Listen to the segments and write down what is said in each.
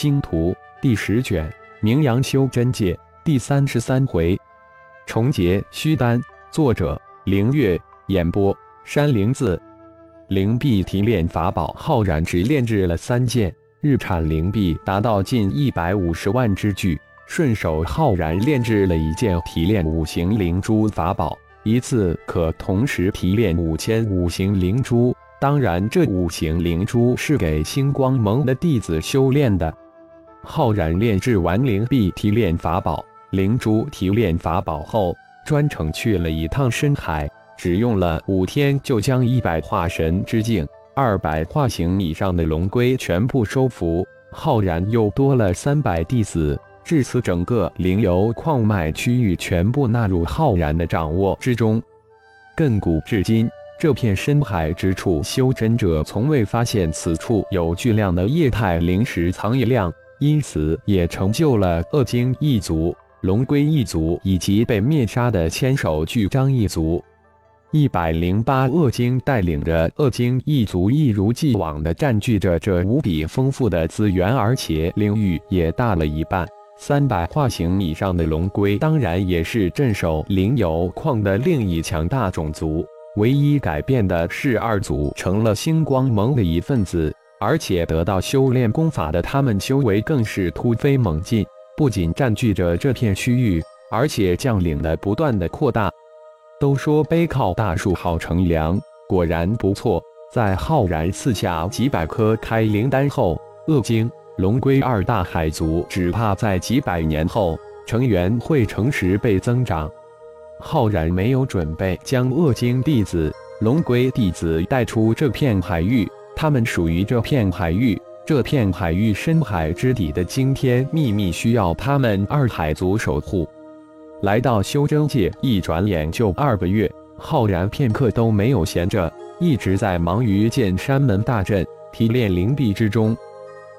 星图第十卷，名扬修真界第三十三回，重结虚丹。作者：凌月。演播：山灵子。灵璧提炼法宝，浩然只炼制了三件，日产灵璧达到近一百五十万之巨。顺手，浩然炼制了一件提炼五行灵珠法宝，一次可同时提炼五千五行灵珠。当然，这五行灵珠是给星光盟的弟子修炼的。浩然炼制完灵璧提炼法宝、灵珠提炼法宝后，专程去了一趟深海，只用了五天就将一百化神之境、二百化形以上的龙龟全部收服。浩然又多了三百弟子，至此整个灵油矿脉区域全部纳入浩然的掌握之中。亘古至今，这片深海之处，修真者从未发现此处有巨量的液态灵石藏一量。因此，也成就了恶精一族、龙龟一族以及被灭杀的千手巨章一族。一百零八恶精带领着恶精一族，一如既往地占据着这无比丰富的资源，而且领域也大了一半。三百化形以上的龙龟，当然也是镇守灵油矿的另一强大种族。唯一改变的是，二族成了星光盟的一份子。而且得到修炼功法的他们修为更是突飞猛进，不仅占据着这片区域，而且将领的不断的扩大。都说背靠大树好乘凉，果然不错。在浩然赐下几百颗开灵丹后，恶精、龙龟二大海族只怕在几百年后成员会成十倍增长。浩然没有准备将恶精弟子、龙龟弟子带出这片海域。他们属于这片海域，这片海域深海之底的惊天秘密需要他们二海族守护。来到修真界，一转眼就二个月，浩然片刻都没有闲着，一直在忙于建山门大阵、提炼灵璧之中。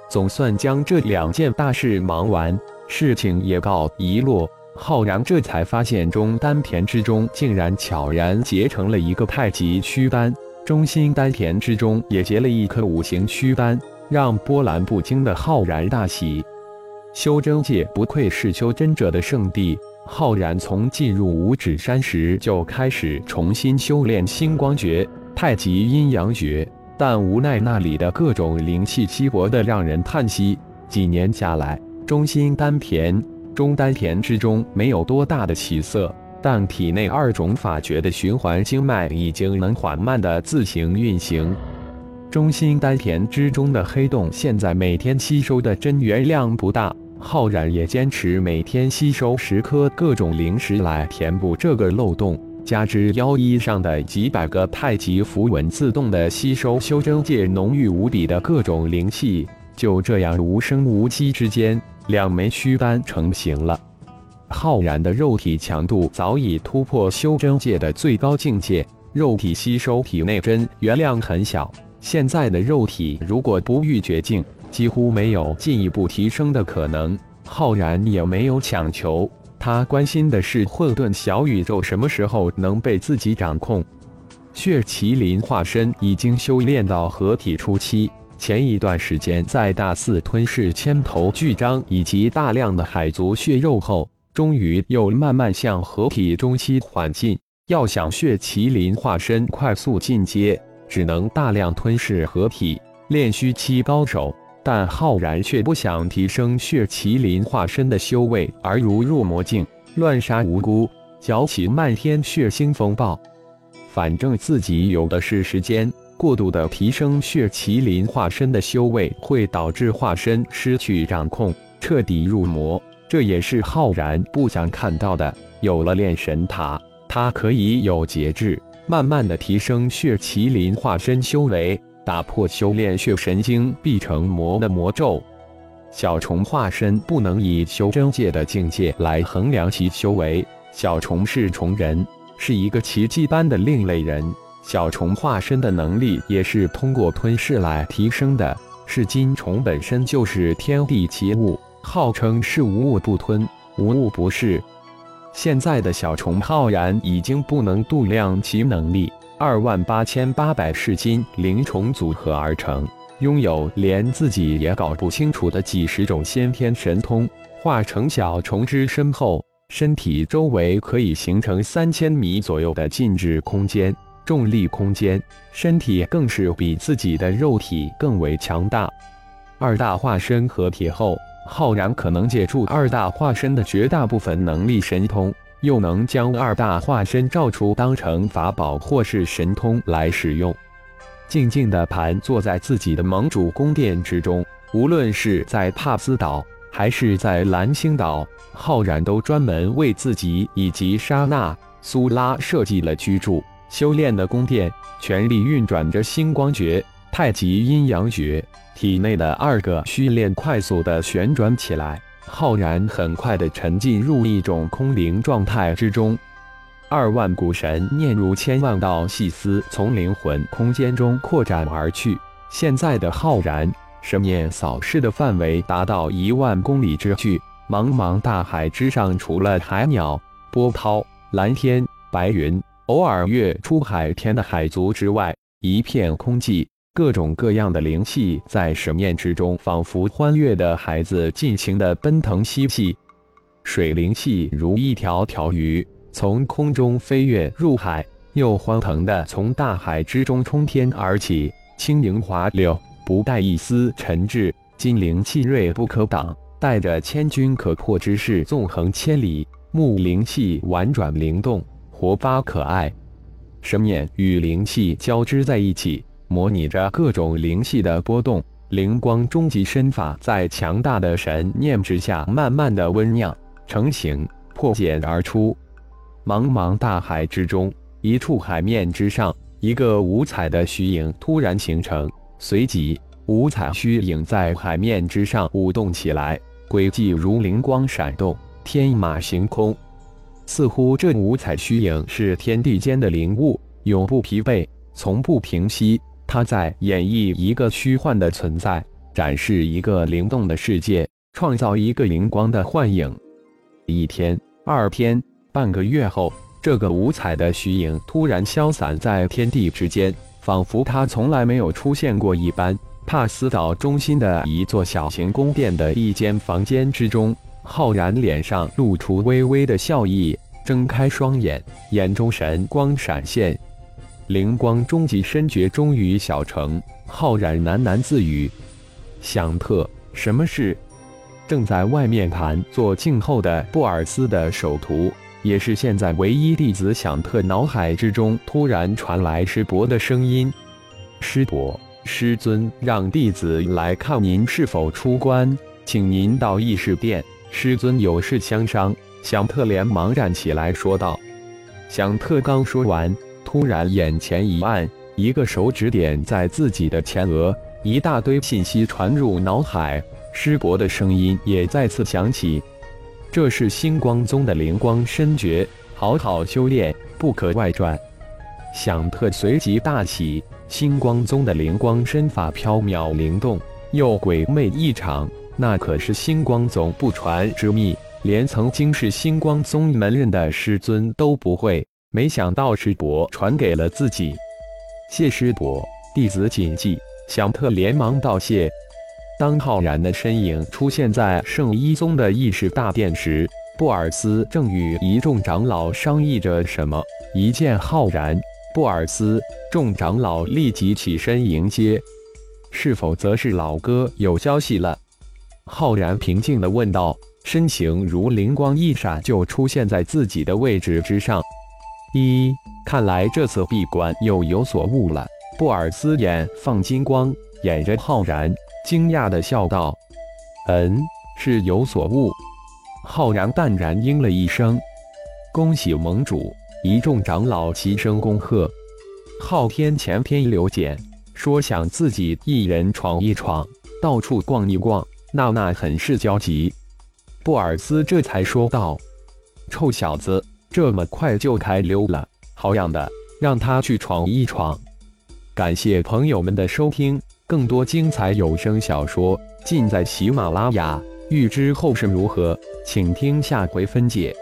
总算将这两件大事忙完，事情也告一落。浩然这才发现，中丹田之中竟然悄然结成了一个太极虚丹。中心丹田之中也结了一颗五行虚丹，让波澜不惊的浩然大喜。修真界不愧是修真者的圣地，浩然从进入五指山时就开始重新修炼星光诀、太极阴阳诀，但无奈那里的各种灵气稀薄的让人叹息。几年下来，中心丹田、中丹田之中没有多大的起色。但体内二种法诀的循环经脉已经能缓慢的自行运行。中心丹田之中的黑洞现在每天吸收的真元量不大，浩然也坚持每天吸收十颗各种灵石来填补这个漏洞。加之腰衣上的几百个太极符文自动的吸收修真界浓郁无比的各种灵气，就这样无声无息之间，两枚虚丹成型了。浩然的肉体强度早已突破修真界的最高境界，肉体吸收体内真元量很小。现在的肉体如果不遇绝境，几乎没有进一步提升的可能。浩然也没有强求，他关心的是混沌小宇宙什么时候能被自己掌控。血麒麟化身已经修炼到合体初期，前一段时间在大肆吞噬千头巨章以及大量的海族血肉后。终于又慢慢向合体中期缓进。要想血麒麟化身快速进阶，只能大量吞噬合体炼虚期高手。但浩然却不想提升血麒麟化身的修为，而如入魔境，乱杀无辜，搅起漫天血腥风暴。反正自己有的是时间，过度的提升血麒麟化身的修为，会导致化身失去掌控，彻底入魔。这也是浩然不想看到的。有了炼神塔，他可以有节制，慢慢的提升血麒麟化身修为，打破修炼血神经必成魔的魔咒。小虫化身不能以修真界的境界来衡量其修为。小虫是虫人，是一个奇迹般的另类人。小虫化身的能力也是通过吞噬来提升的。是金虫本身就是天地奇物。号称是无物不吞，无物不噬。现在的小虫浩然已经不能度量其能力。二万八千八百噬金灵虫组合而成，拥有连自己也搞不清楚的几十种先天神通，化成小虫之身后，身体周围可以形成三千米左右的静止空间、重力空间，身体更是比自己的肉体更为强大。二大化身合体后，浩然可能借助二大化身的绝大部分能力神通，又能将二大化身召出当成法宝或是神通来使用。静静地盘坐在自己的盟主宫殿之中，无论是在帕斯岛还是在蓝星岛，浩然都专门为自己以及莎娜、苏拉设计了居住、修炼的宫殿，全力运转着星光诀、太极阴阳诀，体内的二个虚链快速地旋转起来，浩然很快地沉浸入一种空灵状态之中。二万股神念如千万道细丝从灵魂空间中扩展而去。现在的浩然，神念扫视的范围达到一万公里之距。茫茫大海之上，除了海鸟、波涛、蓝天、白云，偶尔跃出海天的海族之外，一片空寂。各种各样的灵气在神念之中，仿佛欢悦的孩子尽情的奔腾嬉戏。水灵气如一条条鱼。从空中飞跃入海，又欢腾地从大海之中冲天而起，轻盈滑溜，不带一丝沉滞，金灵气锐不可挡，带着千钧可破之势，纵横千里。木灵气婉转灵动，活发可爱。神念与灵气交织在一起，模拟着各种灵气的波动。灵光终极身法在强大的神念之下，慢慢的温酿成型，破茧而出。茫茫大海之中，一处海面之上，一个五彩的虚影突然形成，随即五彩虚影在海面之上舞动起来，轨迹如灵光闪动，天马行空。似乎这五彩虚影是天地间的灵物，永不疲惫，从不平息。他在演绎一个虚幻的存在，展示一个灵动的世界，创造一个灵光的幻影。一天，二天。半个月后，这个五彩的虚影突然消散在天地之间，仿佛它从来没有出现过一般。帕斯岛中心的一座小型宫殿的一间房间之中，浩然脸上露出微微的笑意，睁开双眼，眼中神光闪现，灵光终极深觉终于小成。浩然喃喃自语：“想特，什么事？”正在外面盘坐静候的布尔斯的首徒。也是现在唯一弟子响特脑海之中突然传来师伯的声音：“师伯，师尊让弟子来看您是否出关，请您到议事殿，师尊有事相商。”响特连忙站起来说道。响特刚说完，突然眼前一暗，一个手指点在自己的前额，一大堆信息传入脑海，师伯的声音也再次响起。这是星光宗的灵光深诀，好好修炼，不可外传。响特随即大喜，星光宗的灵光身法飘渺灵动，又鬼魅异常，那可是星光宗不传之秘，连曾经是星光宗门人的师尊都不会。没想到师伯传给了自己，谢师伯，弟子谨记。响特连忙道谢。当浩然的身影出现在圣一宗的议事大殿时，布尔斯正与一众长老商议着什么。一见浩然，布尔斯众长老立即起身迎接。是否则是老哥有消息了？浩然平静地问道，身形如灵光一闪，就出现在自己的位置之上。一，看来这次闭关又有所悟了。布尔斯眼放金光，眼着浩然。惊讶的笑道：“嗯，是有所悟。”浩然淡然应了一声：“恭喜盟主！”一众长老齐声恭贺。昊天前天留简说想自己一人闯一闯，到处逛一逛，娜娜很是焦急。布尔斯这才说道：“臭小子，这么快就开溜了，好样的！让他去闯一闯。”感谢朋友们的收听。更多精彩有声小说尽在喜马拉雅，欲知后事如何，请听下回分解。